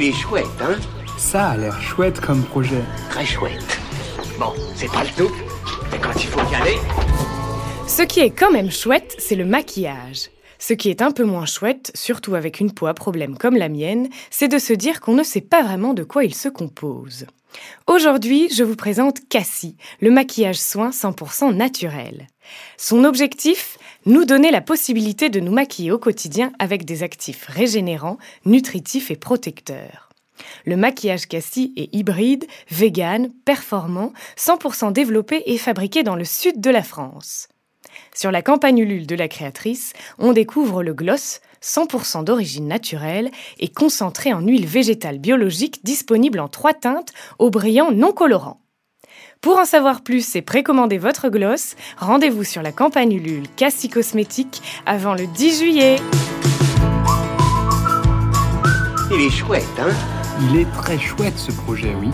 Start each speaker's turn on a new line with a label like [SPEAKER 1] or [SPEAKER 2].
[SPEAKER 1] Il est chouette, hein
[SPEAKER 2] Ça a l'air chouette comme projet.
[SPEAKER 1] Très chouette. Bon, c'est pas le tout, mais quand il faut y aller...
[SPEAKER 3] Ce qui est quand même chouette, c'est le maquillage. Ce qui est un peu moins chouette, surtout avec une peau à problème comme la mienne, c'est de se dire qu'on ne sait pas vraiment de quoi il se compose. Aujourd'hui, je vous présente Cassie, le maquillage soin 100% naturel. Son objectif Nous donner la possibilité de nous maquiller au quotidien avec des actifs régénérants, nutritifs et protecteurs. Le maquillage Cassie est hybride, vegan, performant, 100% développé et fabriqué dans le sud de la France. Sur la campagne Ulule de la créatrice, on découvre le gloss, 100% d'origine naturelle et concentré en huile végétale biologique disponible en trois teintes au brillant non colorant. Pour en savoir plus et précommander votre gloss, rendez-vous sur la campagne Ulule Cassie Cosmétique avant le 10 juillet.
[SPEAKER 1] Il est chouette, hein?
[SPEAKER 2] Il est très chouette ce projet, oui.